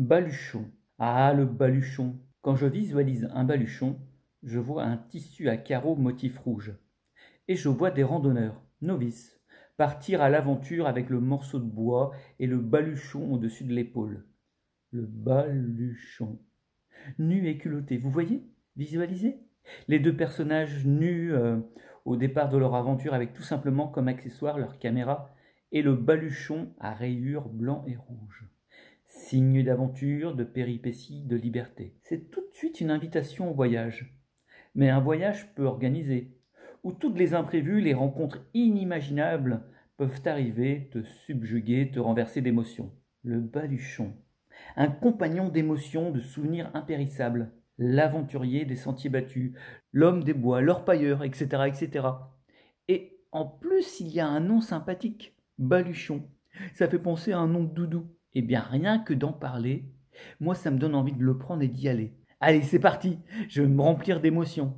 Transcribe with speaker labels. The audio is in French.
Speaker 1: Baluchon. Ah, le baluchon. Quand je visualise un baluchon, je vois un tissu à carreaux motif rouge. Et je vois des randonneurs, novices, partir à l'aventure avec le morceau de bois et le baluchon au-dessus de l'épaule. Le baluchon. Nu et culotté, vous voyez? Visualisez? Les deux personnages nus euh, au départ de leur aventure avec tout simplement comme accessoire leur caméra et le baluchon à rayures blanc et rouge. Signe d'aventure, de péripéties, de liberté. C'est tout de suite une invitation au voyage. Mais un voyage peu organisé, où toutes les imprévus, les rencontres inimaginables peuvent arriver, te subjuguer, te renverser d'émotions. Le baluchon. Un compagnon d'émotions, de souvenirs impérissables. L'aventurier des sentiers battus, l'homme des bois, l'orpailleur, etc., etc. Et en plus, il y a un nom sympathique. Baluchon. Ça fait penser à un nom de doudou. Eh bien, rien que d'en parler, moi, ça me donne envie de le prendre et d'y aller. Allez, c'est parti, je vais me remplir d'émotions.